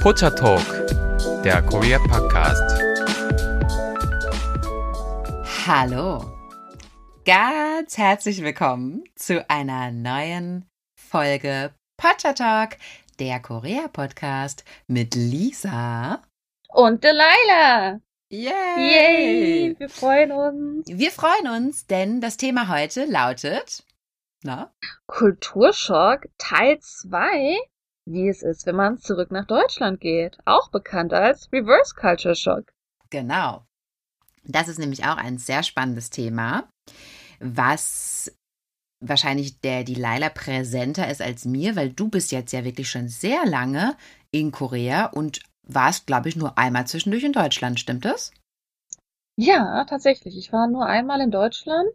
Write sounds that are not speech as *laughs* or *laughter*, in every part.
Pocha Talk, der Korea Podcast. Hallo, ganz herzlich willkommen zu einer neuen Folge Pocha Talk, der Korea Podcast mit Lisa und Delilah. Yay! Yay! Wir freuen uns. Wir freuen uns, denn das Thema heute lautet na? Kulturschock Teil 2. Wie es ist, wenn man zurück nach Deutschland geht. Auch bekannt als Reverse Culture Shock. Genau. Das ist nämlich auch ein sehr spannendes Thema, was wahrscheinlich der die Laila präsenter ist als mir, weil du bist jetzt ja wirklich schon sehr lange in Korea und warst, glaube ich, nur einmal zwischendurch in Deutschland, stimmt das? Ja, tatsächlich. Ich war nur einmal in Deutschland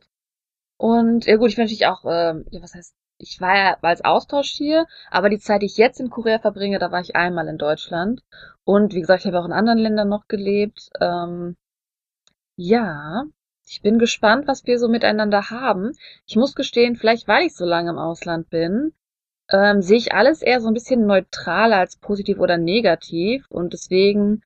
und ja gut, ich bin natürlich auch, ähm, ja, was heißt, ich war ja als Austausch hier, aber die Zeit, die ich jetzt in Korea verbringe, da war ich einmal in Deutschland. Und wie gesagt, ich habe auch in anderen Ländern noch gelebt. Ähm, ja, ich bin gespannt, was wir so miteinander haben. Ich muss gestehen, vielleicht weil ich so lange im Ausland bin, ähm, sehe ich alles eher so ein bisschen neutraler als positiv oder negativ. Und deswegen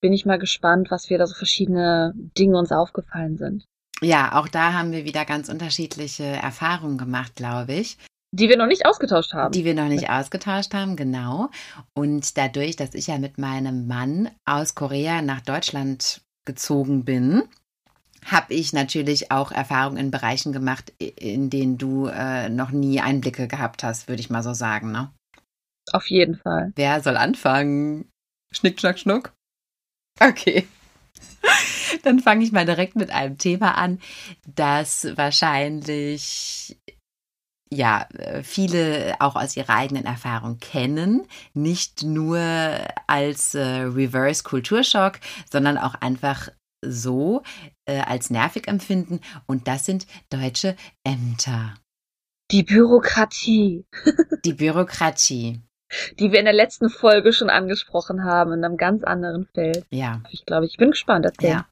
bin ich mal gespannt, was wir da so verschiedene Dinge uns aufgefallen sind. Ja, auch da haben wir wieder ganz unterschiedliche Erfahrungen gemacht, glaube ich. Die wir noch nicht ausgetauscht haben. Die wir noch nicht ausgetauscht haben, genau. Und dadurch, dass ich ja mit meinem Mann aus Korea nach Deutschland gezogen bin, habe ich natürlich auch Erfahrungen in Bereichen gemacht, in denen du äh, noch nie Einblicke gehabt hast, würde ich mal so sagen, ne? Auf jeden Fall. Wer soll anfangen? Schnick, schnack, schnuck? Okay. Dann fange ich mal direkt mit einem Thema an, das wahrscheinlich ja, viele auch aus ihrer eigenen Erfahrung kennen, nicht nur als äh, Reverse Kulturschock, sondern auch einfach so äh, als nervig empfinden und das sind deutsche Ämter. Die Bürokratie. *laughs* Die Bürokratie die wir in der letzten Folge schon angesprochen haben, in einem ganz anderen Feld. Ja. Ich glaube, ich bin gespannt. Erzähl. Ja.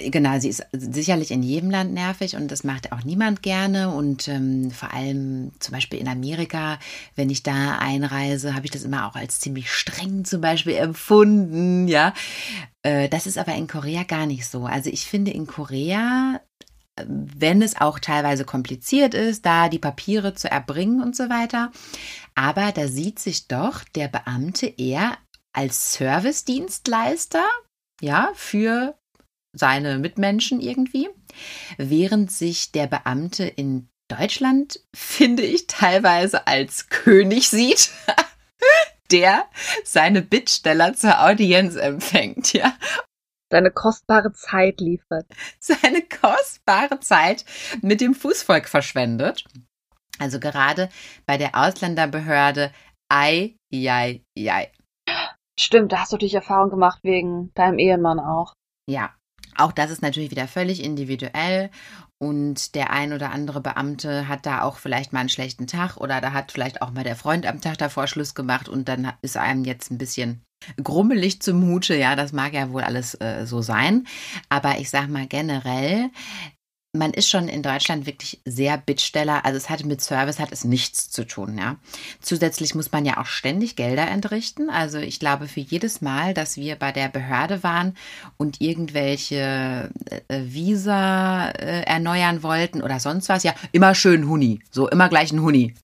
Äh, genau, sie ist sicherlich in jedem Land nervig und das macht auch niemand gerne. Und ähm, vor allem zum Beispiel in Amerika, wenn ich da einreise, habe ich das immer auch als ziemlich streng zum Beispiel empfunden. Ja, äh, das ist aber in Korea gar nicht so. Also ich finde in Korea wenn es auch teilweise kompliziert ist, da die Papiere zu erbringen und so weiter. Aber da sieht sich doch der Beamte eher als Servicedienstleister, ja, für seine Mitmenschen irgendwie, während sich der Beamte in Deutschland, *laughs* finde ich, teilweise als König sieht. *laughs* der seine Bittsteller zur Audienz empfängt, ja, seine kostbare Zeit liefert. Seine kostbare Zeit mit dem Fußvolk verschwendet. Also gerade bei der Ausländerbehörde, ei, ei, ei. Stimmt, da hast du natürlich Erfahrung gemacht wegen deinem Ehemann auch. Ja, auch das ist natürlich wieder völlig individuell und der ein oder andere Beamte hat da auch vielleicht mal einen schlechten Tag oder da hat vielleicht auch mal der Freund am Tag davor Schluss gemacht und dann ist einem jetzt ein bisschen grummelig zumute. Ja, das mag ja wohl alles äh, so sein. Aber ich sag mal generell, man ist schon in Deutschland wirklich sehr Bittsteller. Also es hat mit Service hat es nichts zu tun, ja. Zusätzlich muss man ja auch ständig Gelder entrichten. Also ich glaube, für jedes Mal, dass wir bei der Behörde waren und irgendwelche äh, Visa äh, erneuern wollten oder sonst was, ja, immer schön Huni. So, immer gleich ein Huni.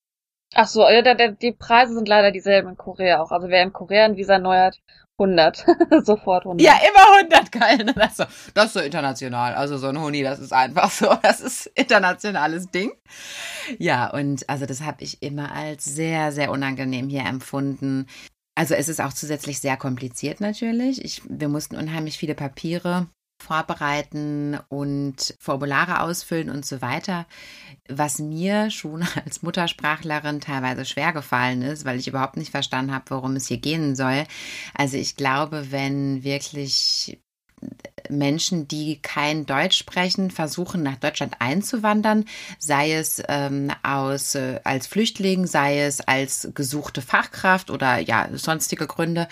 Ach so, ja, der, die Preise sind leider dieselben in Korea auch. Also wer in Korea ein Visa erneuert, 100. *laughs* Sofort 100. Ja, immer 100, geil. *laughs* Das ist, so, das ist so international. Also so ein Huni, das ist einfach so. *laughs* Das ist internationales Ding. Ja, und also das habe ich immer als sehr, sehr unangenehm hier empfunden. Also es ist auch zusätzlich sehr kompliziert natürlich. Ich, wir mussten unheimlich viele Papiere vorbereiten und Formulare ausfüllen und so weiter, was mir schon *laughs* als Muttersprachlerin teilweise schwer gefallen ist, weil ich überhaupt nicht verstanden habe, worum es hier gehen soll. Also ich glaube, wenn wirklich Menschen, die kein Deutsch sprechen, versuchen nach Deutschland einzuwandern, sei es ähm, aus äh, als Flüchtling, sei es als gesuchte Fachkraft oder ja sonstige Gründe,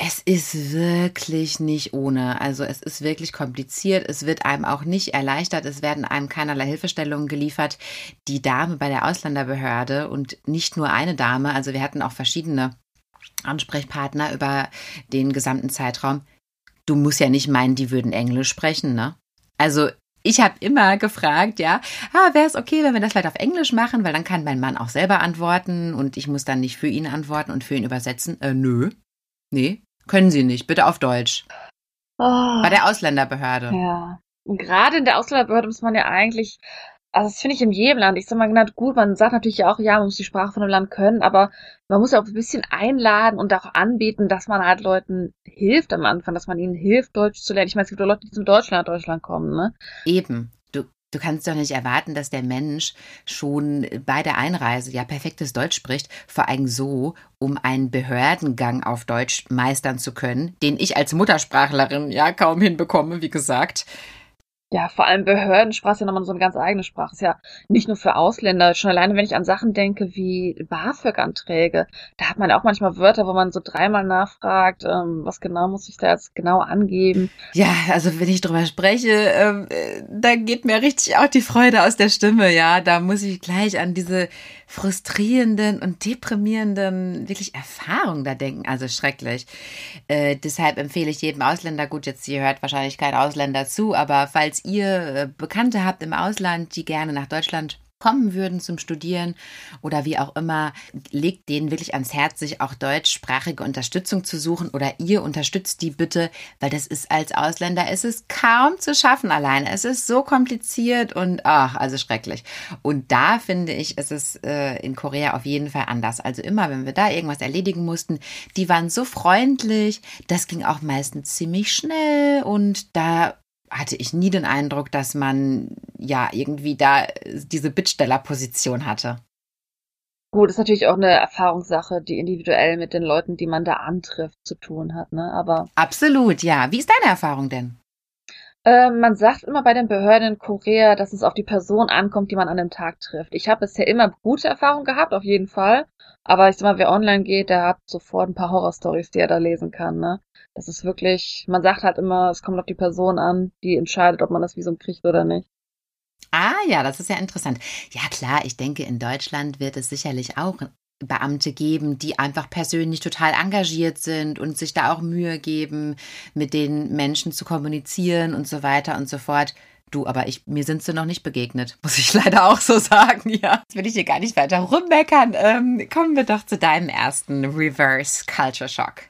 es ist wirklich nicht ohne. Also es ist wirklich kompliziert. Es wird einem auch nicht erleichtert. Es werden einem keinerlei Hilfestellungen geliefert. Die Dame bei der Ausländerbehörde und nicht nur eine Dame, also wir hatten auch verschiedene Ansprechpartner über den gesamten Zeitraum. Du musst ja nicht meinen, die würden Englisch sprechen, ne? Also ich habe immer gefragt, ja, ah, wäre es okay, wenn wir das vielleicht auf Englisch machen, weil dann kann mein Mann auch selber antworten und ich muss dann nicht für ihn antworten und für ihn übersetzen. Äh, nö. Nee, können Sie nicht. Bitte auf Deutsch. Oh. Bei der Ausländerbehörde. Ja. Und gerade in der Ausländerbehörde muss man ja eigentlich also das finde ich in jedem Land. Ich sag mal, gut, man sagt natürlich auch, ja, man muss die Sprache von dem Land können, aber man muss ja auch ein bisschen einladen und auch anbieten, dass man halt Leuten hilft am Anfang, dass man ihnen hilft, Deutsch zu lernen. Ich meine, es gibt auch Leute, die zum Deutschland nach Deutschland kommen, ne? Eben. Du, kannst doch nicht erwarten, dass der Mensch schon bei der Einreise ja perfektes Deutsch spricht, vor allem so, um einen Behördengang auf Deutsch meistern zu können, den ich als Muttersprachlerin ja kaum hinbekomme, wie gesagt. Ja, vor allem Behördensprache ist ja nochmal so eine ganz eigene Sprache. Ist ja nicht nur für Ausländer. Schon alleine, wenn ich an Sachen denke wie BAföG-Anträge, da hat man ja auch manchmal Wörter, wo man so dreimal nachfragt, ähm, was genau muss ich da jetzt genau angeben. Ja, also wenn ich drüber spreche, ähm, äh, da geht mir richtig auch die Freude aus der Stimme, ja. Da muss ich gleich an diese frustrierenden und deprimierenden wirklich Erfahrungen da denken. Also schrecklich. Äh, deshalb empfehle ich jedem Ausländer, gut, jetzt hier hört wahrscheinlich kein Ausländer zu, aber falls ihr äh, Bekannte habt im Ausland, die gerne nach Deutschland kommen würden zum Studieren oder wie auch immer, legt denen wirklich ans Herz, sich auch deutschsprachige Unterstützung zu suchen oder ihr unterstützt die bitte, weil das ist als Ausländer, es ist kaum zu schaffen alleine. Es ist so kompliziert und ach, also schrecklich. Und da finde ich, ist es äh, in Korea auf jeden Fall anders. Also immer, wenn wir da irgendwas erledigen mussten, die waren so freundlich, das ging auch meistens ziemlich schnell und da hatte ich nie den Eindruck, dass man ja irgendwie da diese Bittstellerposition hatte. Gut, ist natürlich auch eine Erfahrungssache, die individuell mit den Leuten, die man da antrifft, zu tun hat, ne? Aber. Absolut, ja. Wie ist deine Erfahrung denn? Äh, man sagt immer bei den Behörden in Korea, dass es auf die Person ankommt, die man an dem Tag trifft. Ich habe bisher immer gute Erfahrungen gehabt, auf jeden Fall. Aber ich sag mal, wer online geht, der hat sofort ein paar Horrorstories, die er da lesen kann, ne? Das ist wirklich, man sagt halt immer, es kommt auf die Person an, die entscheidet, ob man das Visum kriegt oder nicht. Ah ja, das ist ja interessant. Ja klar, ich denke, in Deutschland wird es sicherlich auch Beamte geben, die einfach persönlich total engagiert sind und sich da auch Mühe geben, mit den Menschen zu kommunizieren und so weiter und so fort. Du, aber ich, mir sind sie noch nicht begegnet, *laughs* muss ich leider auch so sagen, ja. Jetzt will ich hier gar nicht weiter rummeckern. Ähm, kommen wir doch zu deinem ersten Reverse Culture Shock.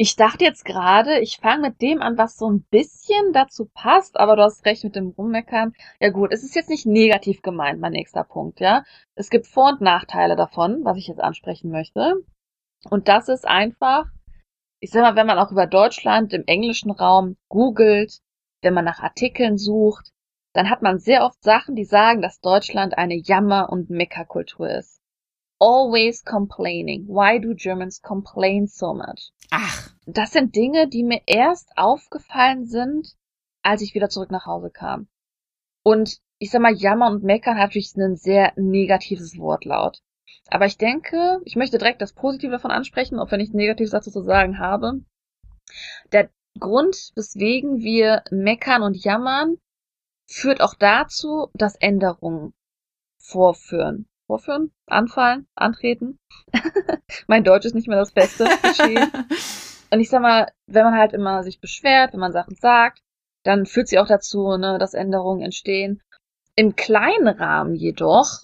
Ich dachte jetzt gerade, ich fange mit dem an, was so ein bisschen dazu passt, aber du hast recht mit dem Rummeckern. Ja gut, es ist jetzt nicht negativ gemeint, mein nächster Punkt, ja. Es gibt Vor- und Nachteile davon, was ich jetzt ansprechen möchte. Und das ist einfach, ich sag mal, wenn man auch über Deutschland im englischen Raum googelt, wenn man nach Artikeln sucht, dann hat man sehr oft Sachen, die sagen, dass Deutschland eine Jammer- und Meckerkultur ist always complaining. Why do Germans complain so much? Ach. Das sind Dinge, die mir erst aufgefallen sind, als ich wieder zurück nach Hause kam. Und ich sag mal, jammern und meckern hat natürlich ein sehr negatives Wortlaut. Aber ich denke, ich möchte direkt das Positive davon ansprechen, auch wenn ich Negatives dazu zu sagen habe. Der Grund, weswegen wir meckern und jammern, führt auch dazu, dass Änderungen vorführen vorführen, anfallen, antreten. *laughs* mein Deutsch ist nicht mehr das Beste geschehen. *laughs* Und ich sag mal, wenn man halt immer sich beschwert, wenn man Sachen sagt, dann führt sie auch dazu, ne, dass Änderungen entstehen. Im kleinen Rahmen jedoch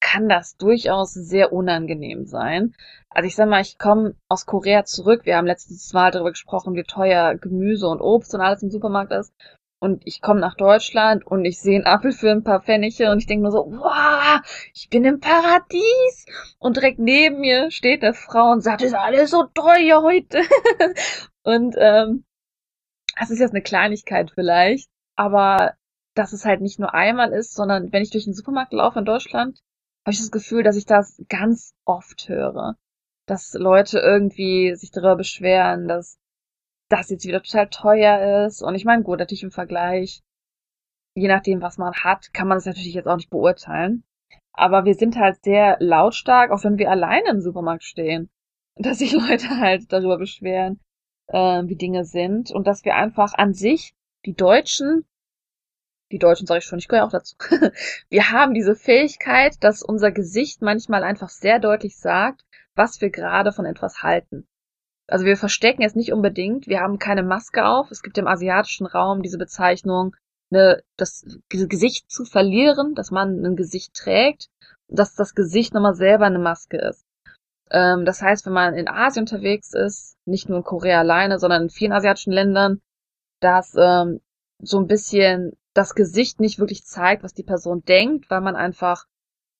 kann das durchaus sehr unangenehm sein. Also ich sag mal, ich komme aus Korea zurück. Wir haben letztes Mal darüber gesprochen, wie teuer Gemüse und Obst und alles im Supermarkt ist und ich komme nach Deutschland und ich sehe einen Apfel für ein paar Pfennige und ich denke nur so, wow, ich bin im Paradies. Und direkt neben mir steht eine Frau und sagt, ist alles so teuer heute. *laughs* und ähm, das ist jetzt eine Kleinigkeit vielleicht, aber dass es halt nicht nur einmal ist, sondern wenn ich durch den Supermarkt laufe in Deutschland, habe ich das Gefühl, dass ich das ganz oft höre. Dass Leute irgendwie sich darüber beschweren, dass das jetzt wieder total teuer ist. Und ich meine, gut, natürlich im Vergleich, je nachdem, was man hat, kann man es natürlich jetzt auch nicht beurteilen. Aber wir sind halt sehr lautstark, auch wenn wir alleine im Supermarkt stehen. *laughs* Dass sich Leute halt darüber beschweren, äh, wie Dinge sind. Und dass wir einfach an sich, die Deutschen, die Deutschen sage ich schon, ich gehöre auch dazu. *laughs* wir haben diese Fähigkeit, dass unser Gesicht manchmal einfach sehr deutlich sagt, was wir gerade von etwas halten. Also wir verstecken es nicht unbedingt, wir haben keine Maske auf. Es gibt im asiatischen Raum diese Bezeichnung, ne, das Gesicht zu verlieren, dass man ein Gesicht trägt, dass das Gesicht nochmal selber eine Maske ist. Ähm, das heißt, wenn man in Asien unterwegs ist, nicht nur in Korea alleine, sondern in vielen asiatischen Ländern, dass ähm, so ein bisschen das Gesicht nicht wirklich zeigt, was die Person denkt, weil man einfach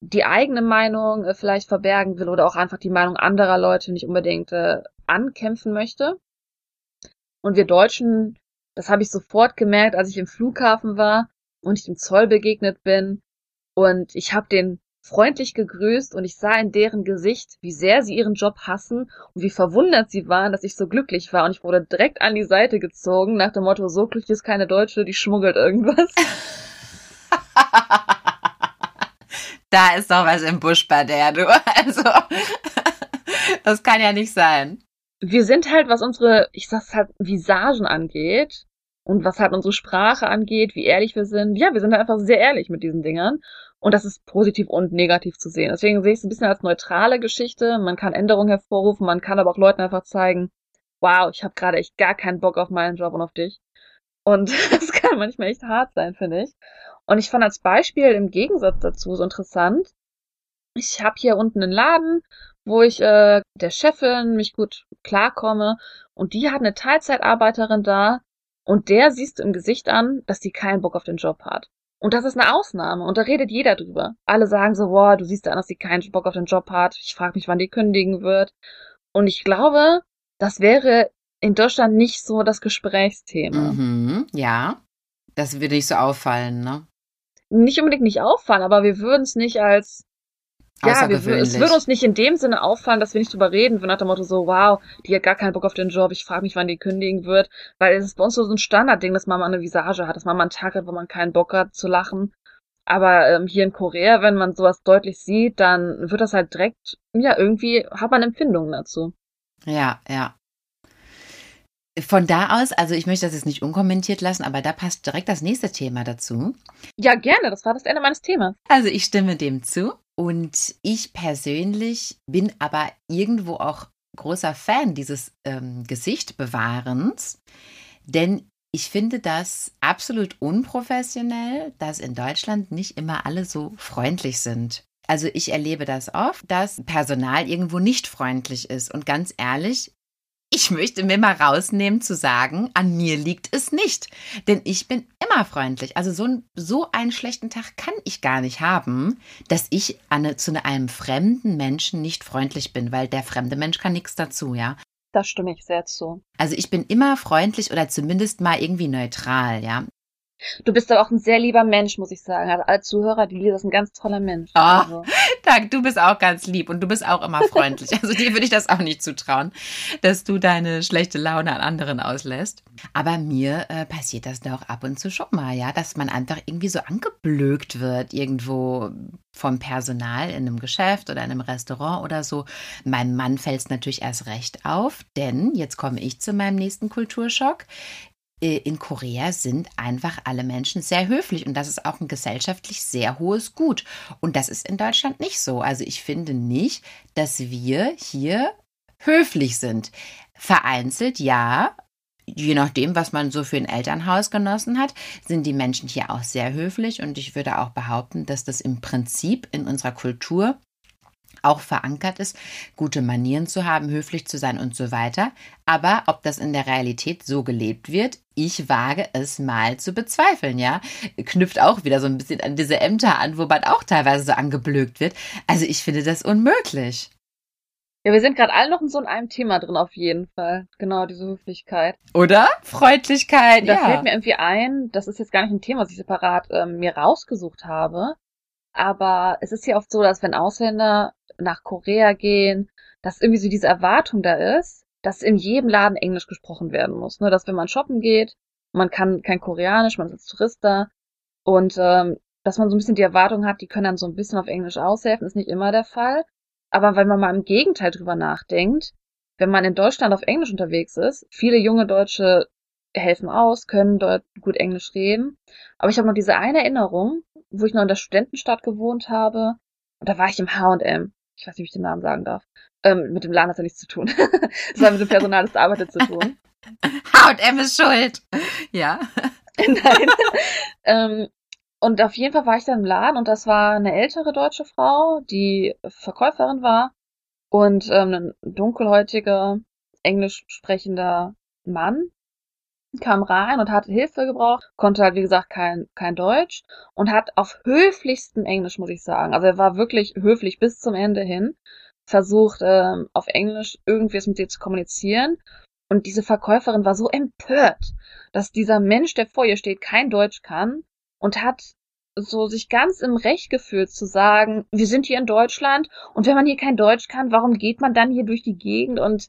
die eigene Meinung äh, vielleicht verbergen will oder auch einfach die Meinung anderer Leute nicht unbedingt äh, ankämpfen möchte. Und wir Deutschen, das habe ich sofort gemerkt, als ich im Flughafen war und ich dem Zoll begegnet bin und ich habe den freundlich gegrüßt und ich sah in deren Gesicht, wie sehr sie ihren Job hassen und wie verwundert sie waren, dass ich so glücklich war und ich wurde direkt an die Seite gezogen nach dem Motto, so glücklich ist keine Deutsche, die schmuggelt irgendwas. *laughs* da ist doch was im Busch bei der, du. Also, *laughs* das kann ja nicht sein. Wir sind halt, was unsere, ich sag's halt, Visagen angeht und was halt unsere Sprache angeht, wie ehrlich wir sind. Ja, wir sind halt einfach sehr ehrlich mit diesen Dingern. Und das ist positiv und negativ zu sehen. Deswegen sehe ich es ein bisschen als neutrale Geschichte. Man kann Änderungen hervorrufen, man kann aber auch Leuten einfach zeigen, wow, ich habe gerade echt gar keinen Bock auf meinen Job und auf dich. Und *laughs* das kann manchmal echt hart sein, finde ich. Und ich fand als Beispiel im Gegensatz dazu so interessant, ich habe hier unten einen Laden, wo ich äh, der Chefin mich gut klarkomme und die hat eine Teilzeitarbeiterin da und der siehst du im Gesicht an, dass die keinen Bock auf den Job hat. Und das ist eine Ausnahme und da redet jeder drüber. Alle sagen so, boah, du siehst an, dass sie keinen Bock auf den Job hat. Ich frage mich, wann die kündigen wird. Und ich glaube, das wäre in Deutschland nicht so das Gesprächsthema. Mhm, ja, das würde nicht so auffallen, ne? Nicht unbedingt nicht auffallen, aber wir würden es nicht als ja, wir, es würde uns nicht in dem Sinne auffallen, dass wir nicht drüber reden, nach dem Motto so, wow, die hat gar keinen Bock auf den Job, ich frage mich, wann die kündigen wird, weil es ist bei uns so ein Standardding, dass man mal eine Visage hat, dass man mal einen Tag hat, wo man keinen Bock hat zu lachen. Aber ähm, hier in Korea, wenn man sowas deutlich sieht, dann wird das halt direkt, ja, irgendwie hat man Empfindungen dazu. Ja, ja. Von da aus, also ich möchte das jetzt nicht unkommentiert lassen, aber da passt direkt das nächste Thema dazu. Ja, gerne, das war das Ende meines Themas. Also ich stimme dem zu. Und ich persönlich bin aber irgendwo auch großer Fan dieses ähm, Gesichtbewahrens, denn ich finde das absolut unprofessionell, dass in Deutschland nicht immer alle so freundlich sind. Also ich erlebe das oft, dass Personal irgendwo nicht freundlich ist. Und ganz ehrlich, ich möchte mir mal rausnehmen zu sagen, an mir liegt es nicht. Denn ich bin immer freundlich. Also so, ein, so einen schlechten Tag kann ich gar nicht haben, dass ich an, zu einem fremden Menschen nicht freundlich bin, weil der fremde Mensch kann nichts dazu, ja. Das stimme ich sehr zu. Also ich bin immer freundlich oder zumindest mal irgendwie neutral, ja. Du bist aber auch ein sehr lieber Mensch, muss ich sagen. Also als Zuhörer, die Lisa ist ein ganz toller Mensch. Oh, also. Dank, du bist auch ganz lieb und du bist auch immer freundlich. Also dir würde ich das auch nicht zutrauen, dass du deine schlechte Laune an anderen auslässt. Aber mir äh, passiert das doch ab und zu schon mal, ja, dass man einfach irgendwie so angeblökt wird irgendwo vom Personal in einem Geschäft oder in einem Restaurant oder so. Meinem Mann fällt es natürlich erst recht auf, denn jetzt komme ich zu meinem nächsten Kulturschock. Äh, in Korea sind einfach alle Menschen sehr höflich und das ist auch ein gesellschaftlich sehr hohes Gut. Und das ist in Deutschland nicht so. Also ich finde nicht, dass wir hier höflich sind. Vereinzelt ja, je nachdem, was man so für ein Elternhaus genossen hat, sind die Menschen hier auch sehr höflich und ich würde auch behaupten, dass das im Prinzip in unserer Kultur auch verankert ist, gute Manieren zu haben, höflich zu sein und so weiter. Aber ob das in der Realität so gelebt wird, ich wage es mal zu bezweifeln, ja. Knüpft auch wieder so ein bisschen an diese Ämter an, wo man auch teilweise so angeblökt wird. Also ich finde das unmöglich. Ja, wir sind gerade alle noch in so einem Thema drin, auf jeden Fall. Genau, diese Höflichkeit. Oder? Freundlichkeit, da ja. Da fällt mir irgendwie ein, das ist jetzt gar nicht ein Thema, was ich separat ähm, mir rausgesucht habe. Aber es ist ja oft so, dass wenn Ausländer nach Korea gehen, dass irgendwie so diese Erwartung da ist, dass in jedem Laden Englisch gesprochen werden muss. Ne? Dass wenn man shoppen geht, man kann kein Koreanisch, man ist als Tourist da und ähm, dass man so ein bisschen die Erwartung hat, die können dann so ein bisschen auf Englisch aushelfen, ist nicht immer der Fall. Aber wenn man mal im Gegenteil drüber nachdenkt, wenn man in Deutschland auf Englisch unterwegs ist, viele junge Deutsche helfen aus, können dort gut Englisch reden. Aber ich habe noch diese eine Erinnerung, wo ich noch in der Studentenstadt gewohnt habe. Und da war ich im H&M. Ich weiß nicht, wie ich den Namen sagen darf. Ähm, mit dem Laden hat er nichts zu tun. *laughs* das hat mit dem Personal, das arbeitet, zu tun. *laughs* H&M ist schuld. Ja. *laughs* Nein. ähm, und auf jeden Fall war ich dann im Laden und das war eine ältere deutsche Frau, die Verkäuferin war und ähm, ein dunkelhäutiger, englisch sprechender Mann kam rein und hat Hilfe gebraucht, konnte halt wie gesagt kein kein Deutsch und hat auf höflichstem Englisch, muss ich sagen, also er war wirklich höflich bis zum Ende hin, versucht ähm, auf Englisch irgendwie mit dir zu kommunizieren und diese Verkäuferin war so empört, dass dieser Mensch, der vor ihr steht, kein Deutsch kann und hat so sich ganz im Recht gefühlt zu sagen, wir sind hier in Deutschland und wenn man hier kein Deutsch kann, warum geht man dann hier durch die Gegend und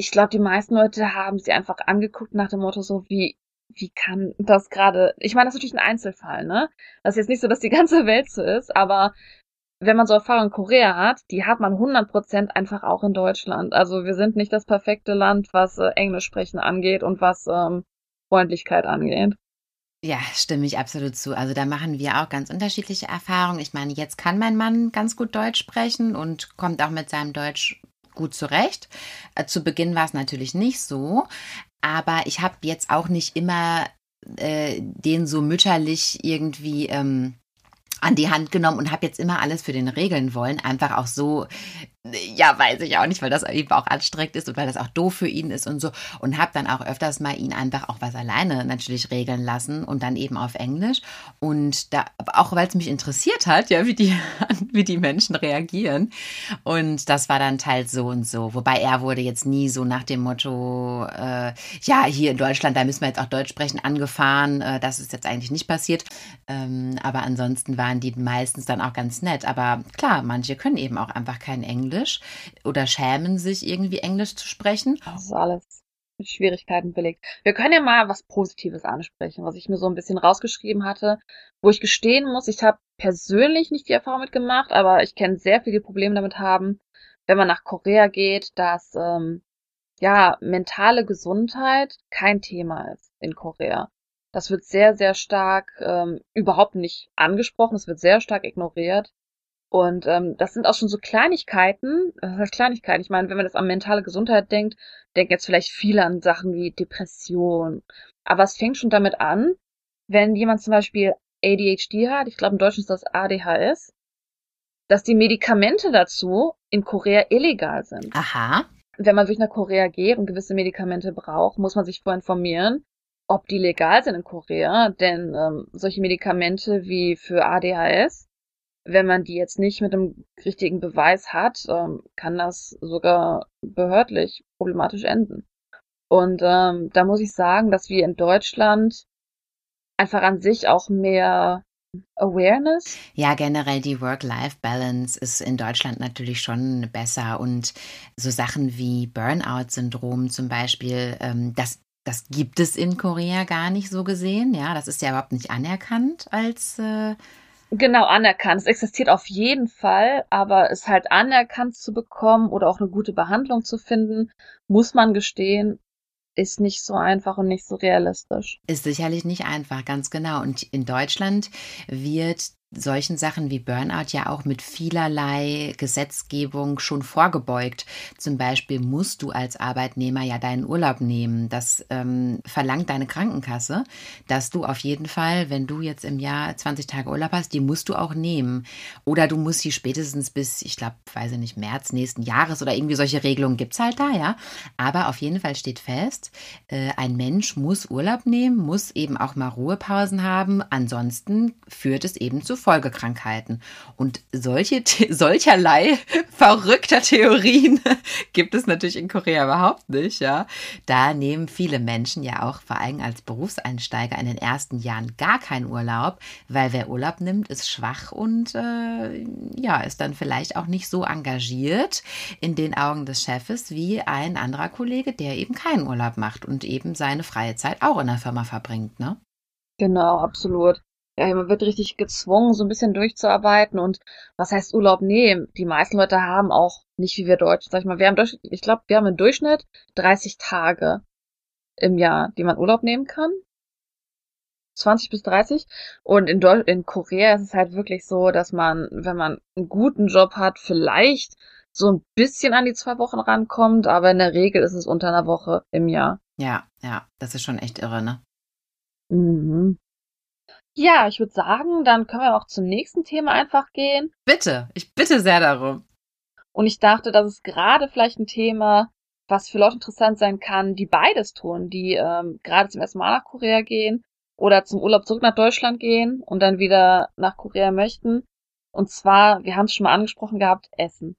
ich glaube, die meisten Leute haben sie einfach angeguckt nach dem Motto so, wie, wie kann das gerade, ich meine, das ist natürlich ein Einzelfall, ne? Das ist jetzt nicht so, dass die *laughs* ganze Welt so ist, aber wenn man so Erfahrungen in Korea hat, die hat man 100% einfach auch in Deutschland. Also wir sind nicht das perfekte Land, was äh, Englisch sprechen angeht und was ähm, Freundlichkeit angeht. Ja, stimme ich absolut zu. Also da machen wir auch ganz unterschiedliche Erfahrungen. Ich meine, jetzt kann mein Mann ganz gut Deutsch sprechen und kommt auch mit seinem Deutsch gut zurecht. Äh, zu Beginn war es natürlich nicht so, aber ich habe jetzt auch nicht immer äh, den so mütterlich irgendwie ähm, an die Hand genommen und habe jetzt immer alles für den regeln wollen. Einfach auch so, ja, weiß ich auch nicht, weil das eben auch anstrengend ist und weil das auch doof für ihn ist und so. Und habe dann auch öfters mal ihn einfach auch was alleine natürlich regeln lassen und dann eben auf Englisch. Und da, auch weil es mich interessiert hat, ja, wie die, *laughs* wie die Menschen reagieren. Und das war dann teils so und so. Wobei er wurde jetzt nie so nach dem Motto, äh, ja, hier in Deutschland, da müssen wir jetzt auch Deutsch sprechen, angefahren. Äh, das ist jetzt eigentlich nicht passiert. Ähm, aber ansonsten waren die meistens dann auch ganz nett. Aber klar, manche können eben auch einfach kein Englisch. Englisch oder schämen sich irgendwie Englisch zu sprechen. Das ist alles mit Schwierigkeiten belegt. Wir können ja mal was Positives ansprechen, was ich mir so ein bisschen rausgeschrieben hatte, wo ich gestehen muss, ich habe persönlich nicht die Erfahrung mitgemacht, aber ich kenne sehr viele Probleme damit haben, wenn man nach Korea geht, dass ähm, ja mentale Gesundheit kein Thema ist in Korea. Das wird sehr, sehr stark ähm, überhaupt nicht angesprochen, es wird sehr stark ignoriert. Und ähm, das sind auch schon so Kleinigkeiten, das heißt Kleinigkeiten. Ich meine, wenn man das an mentale Gesundheit denkt, denken jetzt vielleicht viele an Sachen wie Depression. Aber es fängt schon damit an, wenn jemand zum Beispiel ADHD hat, ich glaube im Deutschen ist das ADHS, dass die Medikamente dazu in Korea illegal sind. Aha. Wenn man wirklich nach Korea geht und gewisse Medikamente braucht, muss man sich vorher informieren, ob die legal sind in Korea. Denn ähm, solche Medikamente wie für ADHS wenn man die jetzt nicht mit einem richtigen Beweis hat, ähm, kann das sogar behördlich problematisch enden. Und ähm, da muss ich sagen, dass wir in Deutschland einfach an sich auch mehr Awareness. Ja, generell die Work-Life-Balance ist in Deutschland natürlich schon besser und so Sachen wie Burnout-Syndrom zum Beispiel, ähm, das das gibt es in Korea gar nicht so gesehen. Ja, das ist ja überhaupt nicht anerkannt als äh, Genau, anerkannt. Es existiert auf jeden Fall, aber es halt anerkannt zu bekommen oder auch eine gute Behandlung zu finden, muss man gestehen, ist nicht so einfach und nicht so realistisch. Ist sicherlich nicht einfach, ganz genau. Und in Deutschland wird solchen Sachen wie Burnout ja auch mit vielerlei Gesetzgebung schon vorgebeugt. Zum Beispiel musst du als Arbeitnehmer ja deinen Urlaub nehmen. Das ähm, verlangt deine Krankenkasse, dass du auf jeden Fall, wenn du jetzt im Jahr 20 Tage Urlaub hast, die musst du auch nehmen. Oder du musst sie spätestens bis, ich glaube, weiß ich nicht, März nächsten Jahres oder irgendwie solche Regelungen gibt es halt da, ja. Aber auf jeden Fall steht fest, äh, ein Mensch muss Urlaub nehmen, muss eben auch mal Ruhepausen haben. Ansonsten führt es eben zu Folgekrankheiten. Und solche, *laughs* solcherlei verrückter Theorien *laughs* gibt es natürlich in Korea überhaupt nicht, ja. Da nehmen viele Menschen ja auch vor allem als Berufseinsteiger in den ersten Jahren gar keinen Urlaub, weil wer Urlaub nimmt, ist schwach und äh, ja, ist dann vielleicht auch nicht so engagiert in den Augen des Chefes wie ein anderer Kollege, der eben keinen Urlaub macht und eben seine freie Zeit auch in der Firma verbringt, ne? Genau, absolut ja, man wird richtig gezwungen, so ein bisschen durchzuarbeiten und was heißt Urlaub nehmen? Die meisten Leute haben auch nicht wie wir Deutschen, sag ich mal, wir haben durch, ich glaube, wir haben im Durchschnitt 30 Tage im Jahr, die man Urlaub nehmen kann. 20 bis 30. Und in, Deu in Korea ist es halt wirklich so, dass man, wenn man einen guten Job hat, vielleicht so ein bisschen an die zwei Wochen rankommt, aber in der Regel ist es unter einer Woche im Jahr. Ja, ja, das ist schon echt irre, ne? Mhm. Ja, ich würde sagen, dann können wir auch zum nächsten Thema einfach gehen. Bitte, ich bitte sehr darum. Und ich dachte, das ist gerade vielleicht ein Thema, was für Leute interessant sein kann, die beides tun, die ähm, gerade zum ersten Mal nach Korea gehen oder zum Urlaub zurück nach Deutschland gehen und dann wieder nach Korea möchten. Und zwar, wir haben es schon mal angesprochen gehabt, Essen.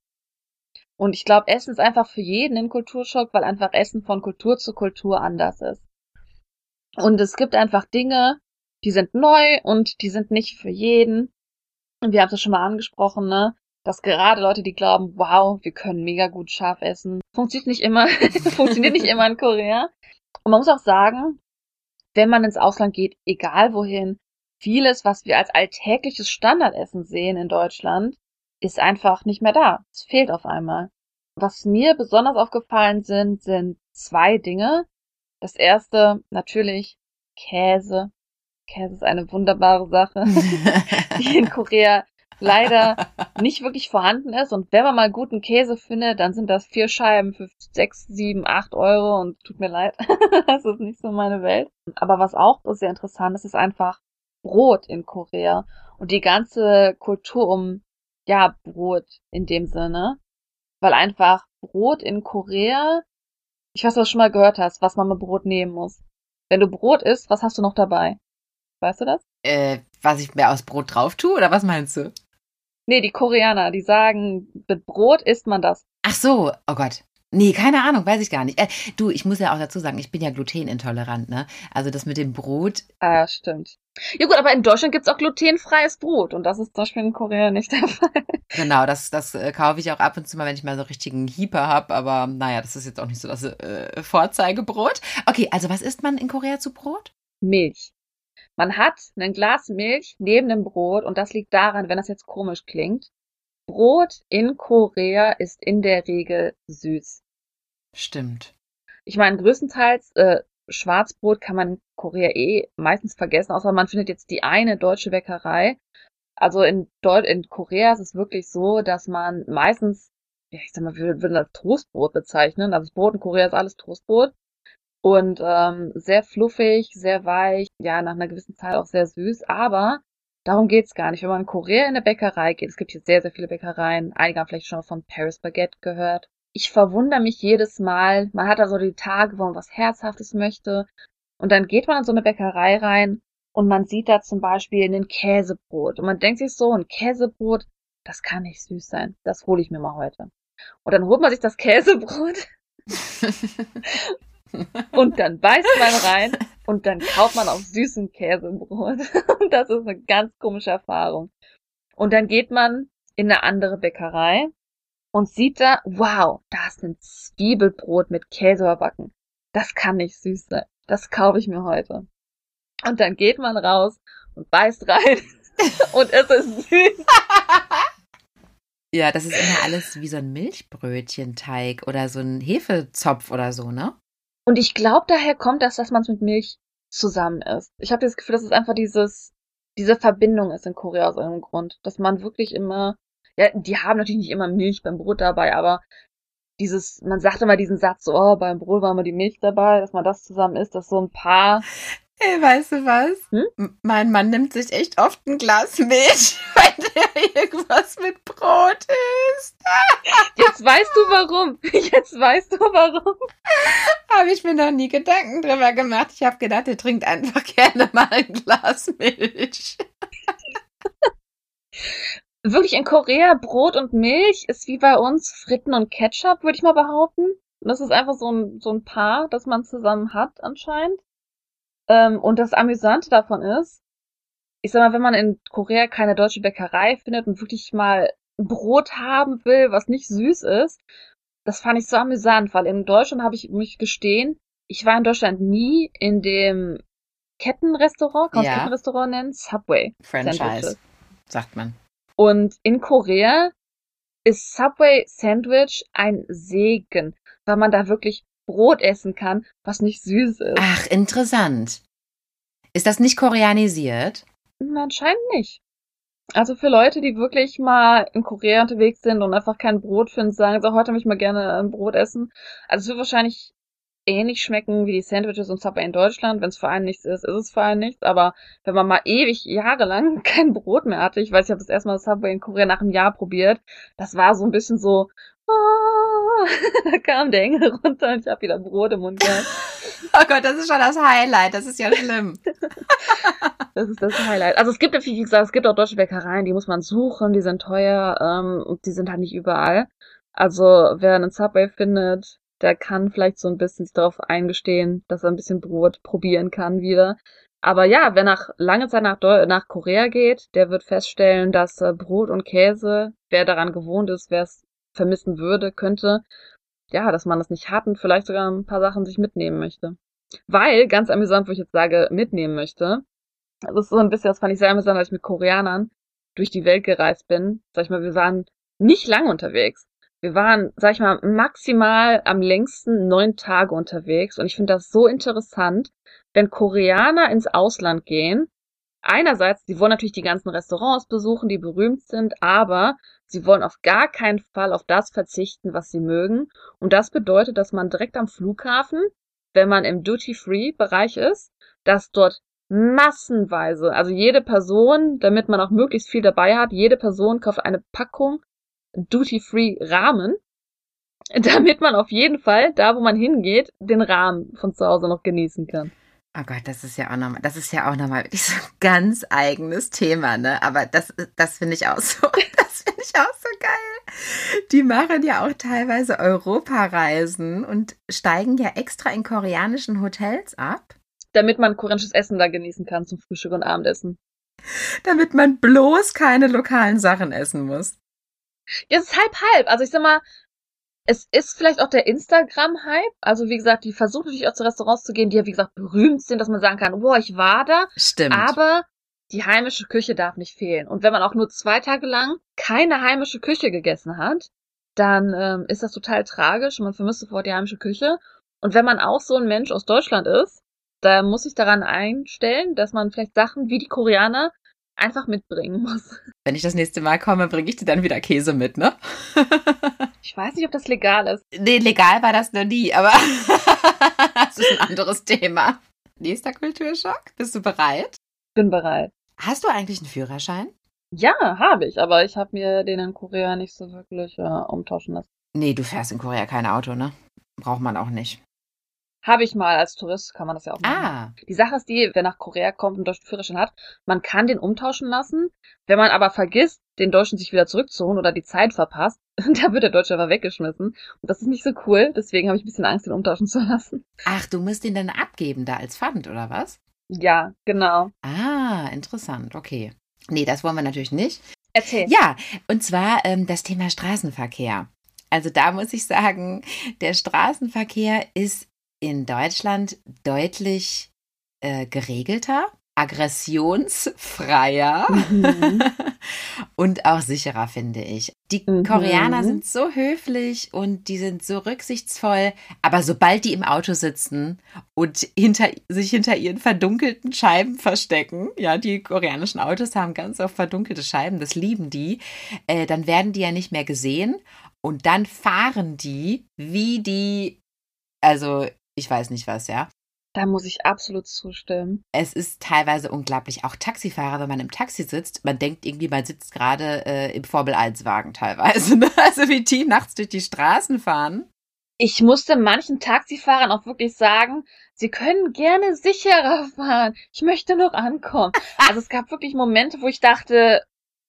Und ich glaube, Essen ist einfach für jeden ein Kulturschock, weil einfach Essen von Kultur zu Kultur anders ist. Und es gibt einfach Dinge, die sind neu und die sind nicht für jeden. Und wir haben es schon mal angesprochen, ne? dass gerade Leute, die glauben, wow, wir können mega gut scharf essen, funktioniert nicht immer, *laughs* funktioniert nicht immer in Korea. Und man muss auch sagen, wenn man ins Ausland geht, egal wohin, vieles, was wir als alltägliches Standardessen sehen in Deutschland, ist einfach nicht mehr da. Es fehlt auf einmal. Was mir besonders aufgefallen sind, sind zwei Dinge. Das erste, natürlich Käse. Käse ist eine wunderbare Sache, *laughs* die in Korea leider nicht wirklich vorhanden ist. Und wenn man mal guten Käse findet, dann sind das vier Scheiben für sechs, sieben, acht Euro. Und tut mir leid, *laughs* das ist nicht so meine Welt. Aber was auch sehr interessant ist, ist einfach Brot in Korea und die ganze Kultur um, ja, Brot in dem Sinne. Weil einfach Brot in Korea, ich weiß, was du schon mal gehört hast, was man mit Brot nehmen muss. Wenn du Brot isst, was hast du noch dabei? Weißt du das? Äh, was ich mir aus Brot drauf tue, oder was meinst du? Nee, die Koreaner, die sagen, mit Brot isst man das. Ach so, oh Gott. Nee, keine Ahnung, weiß ich gar nicht. Äh, du, ich muss ja auch dazu sagen, ich bin ja glutenintolerant, ne? Also das mit dem Brot. Ah, ja, stimmt. Ja gut, aber in Deutschland gibt's auch glutenfreies Brot und das ist zum Beispiel in Korea nicht der *laughs* Fall. Genau, das, das äh, kaufe ich auch ab und zu mal, wenn ich mal so richtigen Hieper hab, aber naja, das ist jetzt auch nicht so das äh, Vorzeigebrot. Okay, also was isst man in Korea zu Brot? Milch. Man hat ein Glas Milch neben dem Brot und das liegt daran, wenn das jetzt komisch klingt, Brot in Korea ist in der Regel süß. Stimmt. Ich meine, größtenteils äh, Schwarzbrot kann man in Korea eh meistens vergessen, außer man findet jetzt die eine deutsche Bäckerei. Also in, Deu in Korea ist es wirklich so, dass man meistens, ja, ich sag mal, wir würden das Toastbrot bezeichnen. Also das Brot in Korea ist alles Toastbrot und ähm, sehr fluffig, sehr weich, ja, nach einer gewissen Zeit auch sehr süß, aber darum geht's gar nicht. Wenn man in Korea in eine Bäckerei geht, es gibt hier sehr, sehr viele Bäckereien, einige haben vielleicht schon von Paris Baguette gehört. Ich verwundere mich jedes Mal, man hat da so die Tage, wo man was Herzhaftes möchte und dann geht man in so eine Bäckerei rein und man sieht da zum Beispiel ein Käsebrot und man denkt sich so, ein Käsebrot, das kann nicht süß sein, das hole ich mir mal heute. Und dann holt man sich das *laughs* Käsebrot *laughs* *laughs* Und dann beißt man rein und dann kauft man auch süßen Käsebrot. *laughs* Und das ist eine ganz komische Erfahrung. Und dann geht man in eine andere Bäckerei und sieht da, wow, da ist ein Zwiebelbrot mit Käse überbacken. Das kann nicht süß sein. Das kaufe ich mir heute. Und dann geht man raus und beißt rein *laughs* und es ist süß. Ja, das ist immer alles wie so ein Milchbrötchenteig oder so ein Hefezopf oder so, ne? Und ich glaube, daher kommt das, dass man es mit Milch zusammen isst. Ich habe das Gefühl, dass es einfach dieses, diese Verbindung ist in Korea aus irgendeinem Grund. Dass man wirklich immer, ja, die haben natürlich nicht immer Milch beim Brot dabei, aber dieses, man sagt immer diesen Satz, so, oh, beim Brot war immer die Milch dabei, dass man das zusammen isst, dass so ein paar Hey, weißt du was? Hm? Mein Mann nimmt sich echt oft ein Glas Milch, der irgendwas mit Brot isst. Jetzt weißt du warum. Jetzt weißt du warum. Habe ich mir noch nie Gedanken drüber gemacht. Ich habe gedacht, er trinkt einfach gerne mal ein Glas Milch. Wirklich in Korea Brot und Milch ist wie bei uns Fritten und Ketchup, würde ich mal behaupten. Das ist einfach so ein, so ein Paar, das man zusammen hat anscheinend. Ähm, und das Amüsante davon ist, ich sag mal, wenn man in Korea keine deutsche Bäckerei findet und wirklich mal Brot haben will, was nicht süß ist, das fand ich so amüsant, weil in Deutschland habe ich mich gestehen, ich war in Deutschland nie in dem Kettenrestaurant, kann man ja. Kettenrestaurant nennen? Subway. Franchise, sagt man. Und in Korea ist Subway Sandwich ein Segen, weil man da wirklich Brot essen kann, was nicht süß ist. Ach, interessant. Ist das nicht koreanisiert? Anscheinend nicht. Also für Leute, die wirklich mal in Korea unterwegs sind und einfach kein Brot finden, sagen so, heute möchte ich mal gerne ein Brot essen. Also es wird wahrscheinlich ähnlich schmecken wie die Sandwiches und Subway in Deutschland. Wenn es für einen nichts ist, ist es für einen nichts. Aber wenn man mal ewig, jahrelang *laughs* kein Brot mehr hatte, ich weiß, ich habe das erstmal Subway in Korea nach einem Jahr probiert, das war so ein bisschen so, oh, *laughs* da kam der Engel runter und ich habe wieder Brot im Mund gehabt. *laughs* oh Gott, das ist schon das Highlight, das ist ja schlimm. *laughs* das ist das Highlight. Also es gibt wie gesagt, es gibt auch deutsche Bäckereien, die muss man suchen, die sind teuer ähm, und die sind halt nicht überall. Also wer einen Subway findet, der kann vielleicht so ein bisschen sich darauf eingestehen, dass er ein bisschen Brot probieren kann wieder. Aber ja, wer nach lange Zeit nach, Deu nach Korea geht, der wird feststellen, dass äh, Brot und Käse, wer daran gewohnt ist, wer es vermissen würde, könnte, ja, dass man das nicht hat und vielleicht sogar ein paar Sachen sich mitnehmen möchte. Weil, ganz amüsant, wo ich jetzt sage, mitnehmen möchte, das ist so ein bisschen, das fand ich sehr amüsant, als ich mit Koreanern durch die Welt gereist bin. Sag ich mal, wir waren nicht lange unterwegs. Wir waren, sag ich mal, maximal am längsten neun Tage unterwegs und ich finde das so interessant, wenn Koreaner ins Ausland gehen. Einerseits, sie wollen natürlich die ganzen Restaurants besuchen, die berühmt sind, aber sie wollen auf gar keinen Fall auf das verzichten, was sie mögen. Und das bedeutet, dass man direkt am Flughafen, wenn man im Duty-Free-Bereich ist, dass dort massenweise, also jede Person, damit man auch möglichst viel dabei hat, jede Person kauft eine Packung Duty-Free-Rahmen, *laughs* damit man auf jeden Fall, da wo man hingeht, den Rahmen von zu Hause noch genießen kann. Oh Gott, das ist ja auch nochmal, das ist ja auch nochmal wirklich so ein ganz eigenes Thema, ne? Aber das, das finde ich auch so, *laughs* das finde ich auch so geil. Die machen ja auch teilweise Europareisen und steigen ja extra in koreanischen Hotels ab. Damit man koreanisches Essen da genießen kann zum Frühstück und Abendessen. Damit man bloß keine lokalen Sachen essen muss. Ja, es ist halb halb. Also ich sag mal, es ist vielleicht auch der Instagram-Hype. Also wie gesagt, die versuchen natürlich auch zu Restaurants zu gehen, die ja wie gesagt berühmt sind, dass man sagen kann, boah, ich war da. Stimmt. Aber die heimische Küche darf nicht fehlen. Und wenn man auch nur zwei Tage lang keine heimische Küche gegessen hat, dann ähm, ist das total tragisch und man vermisst sofort die heimische Küche. Und wenn man auch so ein Mensch aus Deutschland ist, da muss ich daran einstellen, dass man vielleicht Sachen wie die Koreaner einfach mitbringen muss. *laughs* Wenn ich das nächste Mal komme, bringe ich dir dann wieder Käse mit, ne? *laughs* ich weiß nicht, ob das legal ist. Nee, legal war das noch nie, aber *laughs* das ist ein anderes Thema. Nächster Kulturschock. Bist du bereit? Bin bereit. Hast du eigentlich einen Führerschein? Ja, habe ich, aber ich habe mir den in Korea nicht so wirklich äh, umtauschen lassen. Nee, du fährst in Korea kein Auto, ne? Braucht man auch nicht. Habe ich mal als Tourist, kann man das ja auch machen. Ah. Die Sache ist die, wer nach Korea kommt und deutschen Führerschein hat, man kann den umtauschen lassen. Wenn man aber vergisst, den Deutschen sich wieder zurückzuholen oder die Zeit verpasst, *laughs* da wird der Deutsche aber weggeschmissen. Und das ist nicht so cool, deswegen habe ich ein bisschen Angst, den umtauschen zu lassen. Ach, du musst ihn dann abgeben da als Pfand, oder was? Ja, genau. Ah, interessant, okay. Nee, das wollen wir natürlich nicht. Erzähl. Ja, und zwar ähm, das Thema Straßenverkehr. Also da muss ich sagen, der Straßenverkehr ist in Deutschland deutlich äh, geregelter, aggressionsfreier mhm. *laughs* und auch sicherer, finde ich. Die mhm. Koreaner sind so höflich und die sind so rücksichtsvoll, aber sobald die im Auto sitzen und hinter, sich hinter ihren verdunkelten Scheiben verstecken, ja, die koreanischen Autos haben ganz oft verdunkelte Scheiben, das lieben die, äh, dann werden die ja nicht mehr gesehen und dann fahren die wie die also ich weiß nicht was, ja. Da muss ich absolut zustimmen. Es ist teilweise unglaublich. Auch Taxifahrer, wenn man im Taxi sitzt, man denkt irgendwie, man sitzt gerade äh, im Formel-1-Wagen teilweise. *laughs* Ne? Also wie die nachts durch die Straßen fahren. Ich musste manchen Taxifahrern auch wirklich sagen, sie können gerne sicherer *laughs* fahren. Ich möchte noch ankommen. *laughs* also es gab wirklich Momente, wo ich dachte,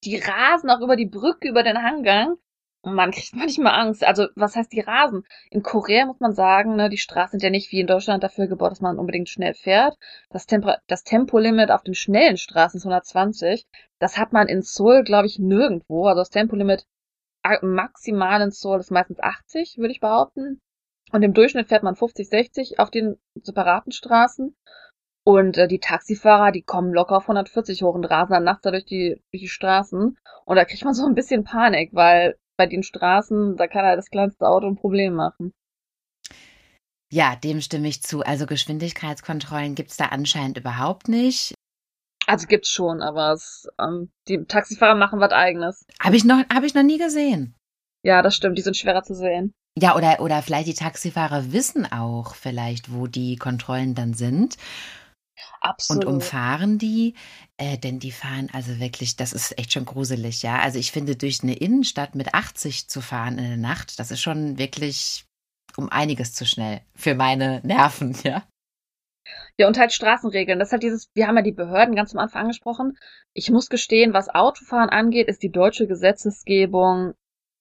die rasen auch über die Brücke, über den Hangang man kriegt *laughs* manchmal Angst. Also, was heißt die Rasen? In Korea muss man sagen, ne, die Straßen sind ja nicht wie in Deutschland dafür gebaut, dass man unbedingt schnell fährt. Das, Tempo das Tempolimit auf den schnellen Straßen ist 120. Das hat man in Seoul, glaube ich, nirgendwo. Also das Tempolimit maximal in Seoul ist meistens 80, würde ich behaupten. Und im Durchschnitt fährt man 50, 60 auf den separaten Straßen. Und äh, die Taxifahrer, die kommen locker auf 140 hoch und rasen dann nachts da durch die, durch die Straßen. Und da kriegt man so ein bisschen Panik, weil bei den Straßen, da kann halt das kleinste Auto ein Problem machen. Ja, dem stimme ich zu. Also Geschwindigkeitskontrollen gibt's da anscheinend überhaupt nicht. Also gibt's schon, aber es, ähm, die Taxifahrer machen was eigenes. Habe ich, noch hab ich noch nie gesehen. Ja, das stimmt, die sind schwerer zu sehen. Ja, oder, oder vielleicht die Taxifahrer wissen auch vielleicht, wo die Kontrollen dann sind Absolut. und umfahren die. Äh, denn die fahren also wirklich, das ist echt schon gruselig, ja. Also ich finde, durch eine Innenstadt mit 80 zu fahren in der Nacht, das ist schon wirklich um einiges zu schnell für meine Nerven, *laughs* ja. Ja, und halt Straßenregeln. Das ist halt dieses, wir haben ja die Behörden ganz am Anfang angesprochen. Ich muss gestehen, was Autofahren angeht, ist die deutsche Gesetzesgebung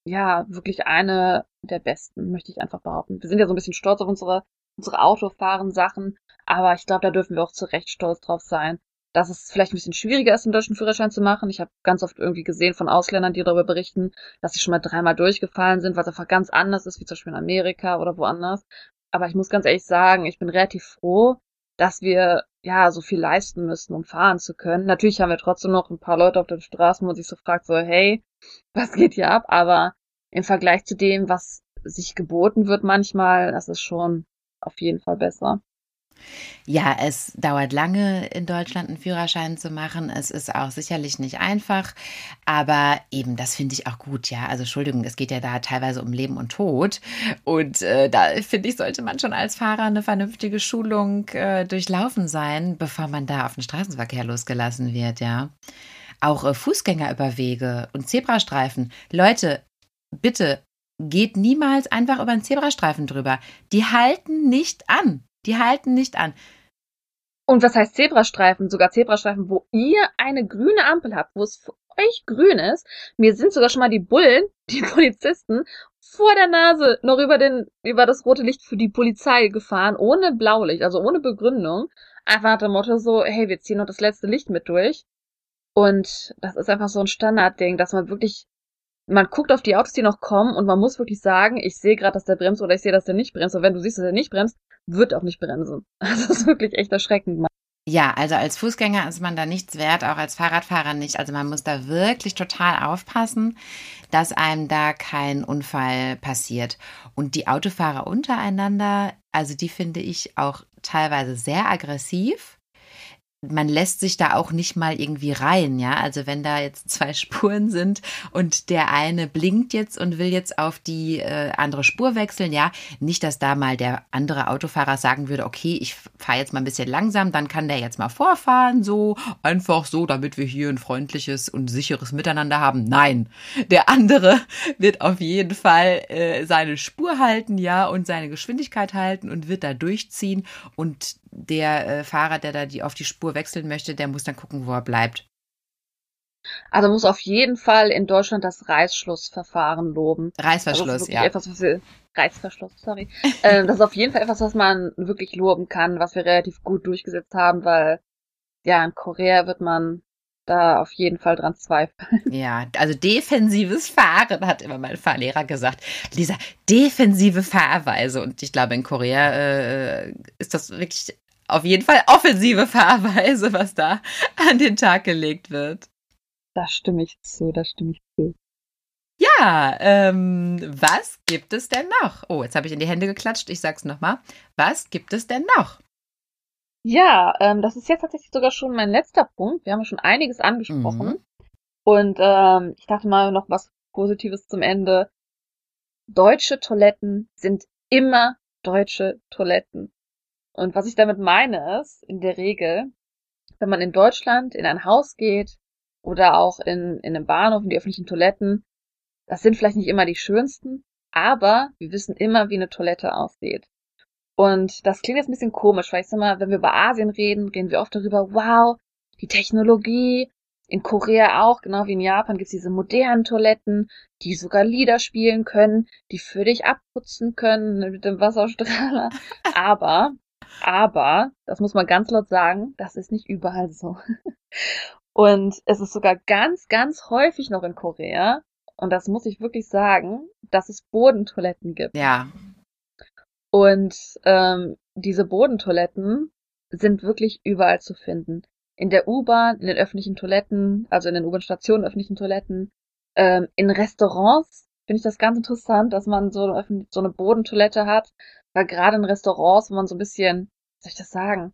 ja wirklich eine der besten, möchte ich einfach behaupten. Wir sind ja so ein bisschen stolz auf unsere, unsere Autofahren-Sachen, aber ich glaube, da dürfen wir auch zu Recht stolz drauf sein. Dass es vielleicht ein bisschen schwieriger ist, einen deutschen Führerschein zu machen. Ich habe ganz oft irgendwie gesehen von Ausländern, die darüber berichten, dass sie schon mal dreimal durchgefallen sind, was einfach ganz anders ist, wie zum Beispiel in Amerika oder woanders. Aber ich muss ganz ehrlich sagen, ich bin relativ froh, dass wir ja so viel leisten müssen, um fahren zu können. Natürlich haben wir trotzdem noch ein paar Leute auf den Straßen, wo man sich so fragt, so, hey, was geht hier ab? Aber im Vergleich zu dem, was sich geboten wird manchmal, das ist schon auf jeden Fall besser. Ja, es dauert lange, in Deutschland einen Führerschein zu machen. Es ist auch sicherlich nicht einfach, aber eben, das finde ich auch gut, ja. Also Entschuldigung, es geht ja da teilweise um Leben und Tod. Und äh, da finde ich, sollte man schon als Fahrer eine vernünftige Schulung äh, durchlaufen sein, bevor man da auf den Straßenverkehr losgelassen wird, ja. Auch äh, Fußgängerüberwege und Zebrastreifen. Leute, bitte geht niemals einfach über einen Zebrastreifen drüber. Die halten nicht an. Die halten nicht an. Und was heißt Zebrastreifen? Sogar Zebrastreifen, wo ihr eine grüne Ampel habt, wo es für euch grün ist. Mir sind sogar schon mal die Bullen, *laughs* die Polizisten, vor der Nase noch über den, über das rote Licht für die Polizei gefahren, ohne Blaulicht, also ohne Begründung. Einfach nach dem Motto so, hey, wir ziehen noch das letzte Licht mit durch. Und das ist einfach so ein Standardding, dass man wirklich man guckt auf die Autos, die noch kommen und man muss wirklich sagen, ich sehe gerade, dass der bremst oder ich sehe, dass der nicht bremst. Und wenn du siehst, dass er nicht bremst, wird auch nicht bremsen. *laughs* Das ist wirklich echt erschreckend. Ja, also als Fußgänger ist man da nichts wert, auch als Fahrradfahrer nicht. Also man muss da wirklich total aufpassen, dass einem da kein Unfall passiert. Und die Autofahrer untereinander, also die finde ich auch teilweise sehr aggressiv man lässt sich da auch nicht mal irgendwie rein, ja. Also wenn da jetzt zwei *laughs* Spuren sind und der eine blinkt jetzt und will jetzt auf die äh, andere Spur wechseln, ja, nicht, dass da mal der andere Autofahrer sagen würde, okay, ich fahre jetzt mal ein bisschen langsam, dann kann der jetzt mal vorfahren, so einfach so, damit wir hier ein freundliches und sicheres Miteinander haben. Nein, der andere *laughs* wird auf jeden Fall äh, seine Spur halten, ja, und seine Geschwindigkeit halten und wird da durchziehen und der äh, Fahrer, der da die auf die Spur wechseln möchte, der muss dann gucken, wo er bleibt. Also muss auf jeden Fall in Deutschland das Reißschlussverfahren loben. Reißverschluss, ja. Etwas, was wir, Reißverschluss, sorry. *laughs* äh, das ist auf jeden Fall etwas, was man wirklich loben kann, was wir relativ gut durchgesetzt haben, weil ja, in Korea wird man da auf jeden Fall dran zweifeln. *laughs* Ja, also defensives Fahren, hat immer mein Fahrlehrer gesagt. Lisa, defensive Fahrweise. Und ich glaube, in Korea äh, ist das wirklich auf jeden Fall offensive Fahrweise, was da *laughs* an den Tag gelegt wird. Da stimme ich zu, da stimme ich zu. Ja, ähm, was gibt es denn noch? Oh, jetzt habe ich in die Hände geklatscht. Ich sag's nochmal. Was gibt es denn noch? Ja, ähm, das ist jetzt tatsächlich sogar schon mein letzter Punkt. Wir haben schon einiges angesprochen. Mhm. Und ähm, ich dachte mal noch was Positives zum Ende. Deutsche Toiletten sind immer deutsche Toiletten. Und was ich damit meine ist, in der Regel, wenn man in Deutschland in ein Haus geht oder auch in, in einem Bahnhof, in die öffentlichen Toiletten, das sind vielleicht nicht immer die schönsten, aber wir wissen immer, wie eine Toilette aussieht. Und das klingt jetzt ein bisschen komisch, weil ich sag mal, wenn wir über Asien reden, reden wir oft darüber, wow, die Technologie. In Korea auch, genau wie in Japan, gibt's diese modernen Toiletten, die sogar Lieder spielen können, die für dich abputzen können mit dem Wasserstrahler. Aber, aber, das muss man ganz laut sagen, das ist nicht überall so. Und es ist sogar ganz, ganz häufig noch in Korea, und das muss ich wirklich sagen, dass es Bodentoiletten gibt. Ja, und ähm, diese Bodentoiletten sind wirklich überall zu finden. In der U-Bahn, in den öffentlichen Toiletten, also in den U-Bahn-Stationen, öffentlichen Toiletten, ähm, in Restaurants finde ich das ganz interessant, dass man so, so eine Bodentoilette hat, weil gerade in Restaurants, wo man so ein bisschen, soll ich das sagen,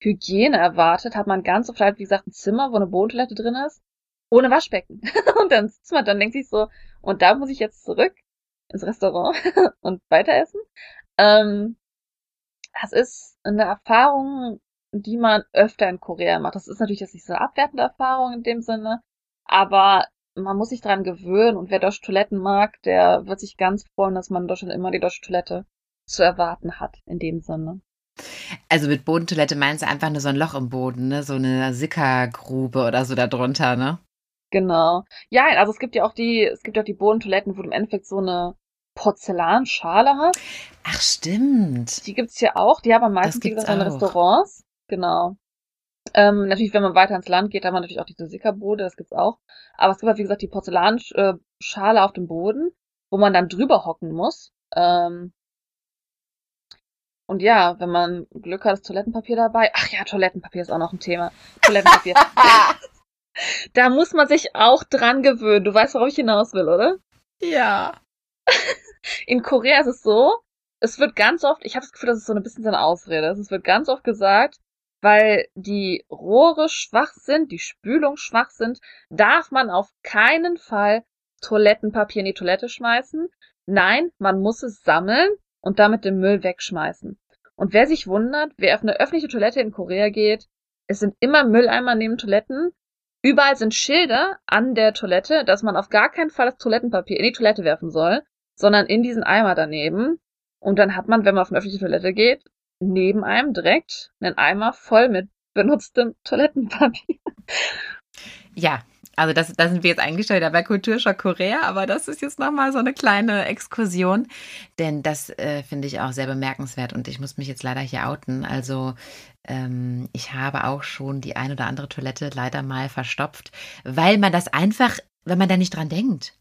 Hygiene erwartet, hat man ganz oft halt, wie gesagt, ein Zimmer, wo eine Bodentoilette drin ist, ohne Waschbecken. *laughs* und dann sitzt man, dann denkt sich so, und da muss ich jetzt zurück ins Restaurant *laughs* und weiter essen. Ähm, das ist eine Erfahrung, die man öfter in Korea macht. Das ist natürlich jetzt nicht so eine abwertende Erfahrung in dem Sinne, aber man muss sich dran gewöhnen und wer deutsche Toiletten mag, der wird sich ganz freuen, dass man in Deutschland immer die deutsche Toilette zu erwarten hat, in dem Sinne. Also mit Bodentoilette meinst du einfach nur so ein Loch im Boden, ne? So eine Sickergrube oder so da drunter, ne? Genau. Ja, also es gibt ja auch die, es gibt ja auch die Bodentoiletten, wo du im Endeffekt so eine Porzellanschale hast. Ach, stimmt. Die gibt's hier auch. Die haben am meisten in Restaurants. Genau. Ähm, natürlich, wenn man weiter ins Land geht, haben wir natürlich auch diese Sickerbode, das gibt's auch. Aber es gibt halt, wie gesagt, die Porzellanschale auf dem Boden, wo man dann drüber hocken muss. Ähm, und ja, wenn man Glück hat, ist Toilettenpapier dabei. Ach ja, Toilettenpapier ist auch noch ein Thema. Toilettenpapier. *laughs* da muss man sich auch dran gewöhnen. Du weißt, worauf ich hinaus will, oder? Ja. In Korea ist es so, es wird ganz oft, ich habe das Gefühl, das ist so ein bisschen so eine Ausrede. Es wird ganz oft gesagt, weil die Rohre schwach sind, die Spülung schwach sind, darf man auf keinen Fall Toilettenpapier in die Toilette schmeißen. Nein, man muss es sammeln und damit den Müll wegschmeißen. Und wer sich wundert, wer auf eine öffentliche Toilette in Korea geht, es sind immer Mülleimer neben Toiletten. Überall sind Schilder an der Toilette, dass man auf gar keinen Fall das Toilettenpapier in die Toilette werfen soll, sondern in diesen Eimer daneben. Und dann hat man, wenn man auf eine öffentliche Toilette geht, neben einem direkt einen Eimer voll mit benutztem Toilettenpapier. Ja, also das, da sind wir jetzt wieder bei Kulturschock Korea, aber das ist jetzt nochmal so eine kleine Exkursion, denn das äh, finde ich auch sehr bemerkenswert und ich muss mich jetzt leider hier outen. Also ähm, ich habe auch schon die ein oder andere Toilette leider mal verstopft, weil man das einfach, wenn man da nicht dran denkt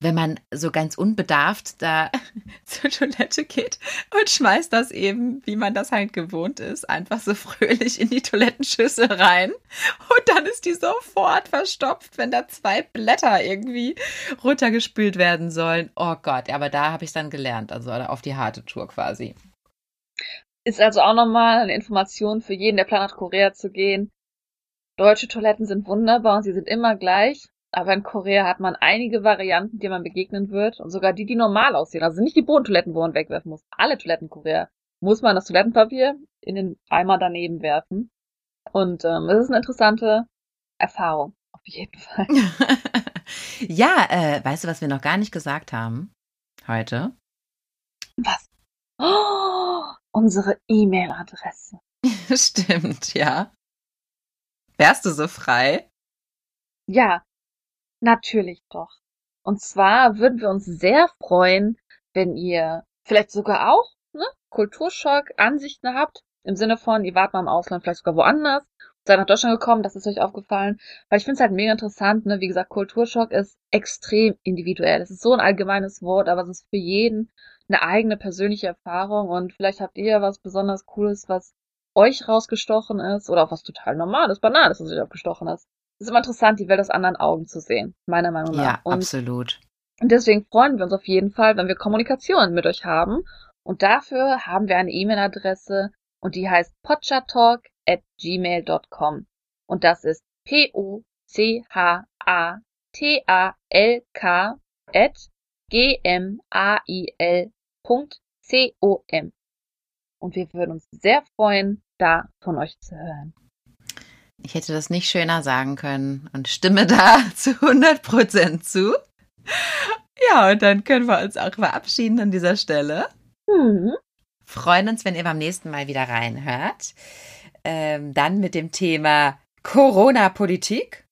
wenn man so ganz unbedarft da *laughs* zur Toilette geht und schmeißt das eben, wie man das halt gewohnt ist, einfach so fröhlich in die Toilettenschüssel rein. Und dann ist die sofort verstopft, wenn da zwei Blätter irgendwie runtergespült werden sollen. Oh Gott, aber da habe ich dann gelernt, also auf die harte Tour quasi. Ist also auch nochmal eine Information für jeden, der plant nach Korea zu gehen. Deutsche Toiletten sind wunderbar und sie sind immer gleich. Aber in Korea hat man einige Varianten, die man begegnen wird. Und sogar die, die normal aussehen. Also nicht die Bodentoiletten, wo man wegwerfen muss. Alle Toiletten in Korea muss man das Toilettenpapier in den Eimer daneben werfen. Und ähm, das ist eine interessante Erfahrung. Auf jeden Fall. *laughs* ja, äh, weißt du, was wir noch gar nicht gesagt haben heute? Was? Oh, *gasps* unsere E-Mail-Adresse. *laughs* Stimmt, ja. Wärst du so frei? Ja, Natürlich doch. Und zwar würden wir uns sehr freuen, wenn ihr vielleicht sogar auch ne, Kulturschock Ansichten habt, im Sinne von, ihr wart mal im Ausland, vielleicht sogar woanders, seid nach Deutschland gekommen, das ist euch aufgefallen. Weil ich finde es halt mega interessant, ne? Wie gesagt, Kulturschock ist extrem individuell. Es ist so ein allgemeines Wort, aber es ist für jeden eine eigene persönliche Erfahrung und vielleicht habt ihr ja was besonders Cooles, was euch rausgestochen ist oder auch was total normales, banales, was euch aufgestochen ist. Es ist immer interessant, die Welt aus anderen Augen zu sehen, meiner Meinung nach. Ja, und absolut. Und deswegen freuen wir uns auf jeden Fall, wenn wir Kommunikation mit euch haben. Und dafür haben wir eine E-Mail-Adresse und die heißt potchatalk at gmail.com. Und das ist P-O-C-H-A-T-A-L-K at G-M-A-I-L.com. Und wir würden uns sehr freuen, da von euch zu hören. Ich hätte das nicht schöner sagen können und stimme da *laughs* zu 100 Prozent zu. Ja, und dann können wir uns auch verabschieden an dieser Stelle. Mhm. Freuen uns, wenn ihr beim nächsten Mal wieder reinhört. Ähm, dann mit dem Thema Corona-Politik.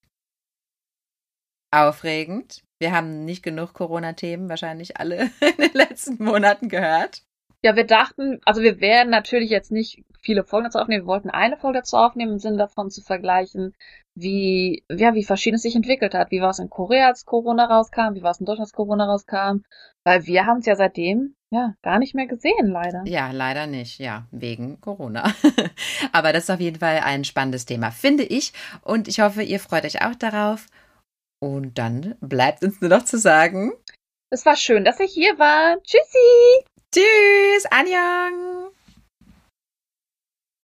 Aufregend. Wir haben nicht genug Corona-Themen wahrscheinlich alle *laughs* in den letzten Monaten gehört. Ja, wir dachten, also wir werden natürlich jetzt nicht viele Folgen dazu aufnehmen. Wir wollten eine Folge dazu aufnehmen, im Sinne davon zu vergleichen, wie, ja, wie verschieden es sich entwickelt hat. Wie war es in Korea, als Corona rauskam? Wie war es in Deutschland, als Corona rauskam? Weil wir haben es ja seitdem, ja, gar nicht mehr gesehen, leider. Ja, leider nicht, ja, wegen Corona. *laughs* Aber das ist auf jeden Fall ein spannendes Thema, finde ich. Und ich hoffe, ihr freut euch auch darauf. Und dann bleibt uns nur noch zu sagen, Es war schön, dass ihr hier war. Tschüssi! Tschüss, Anjang!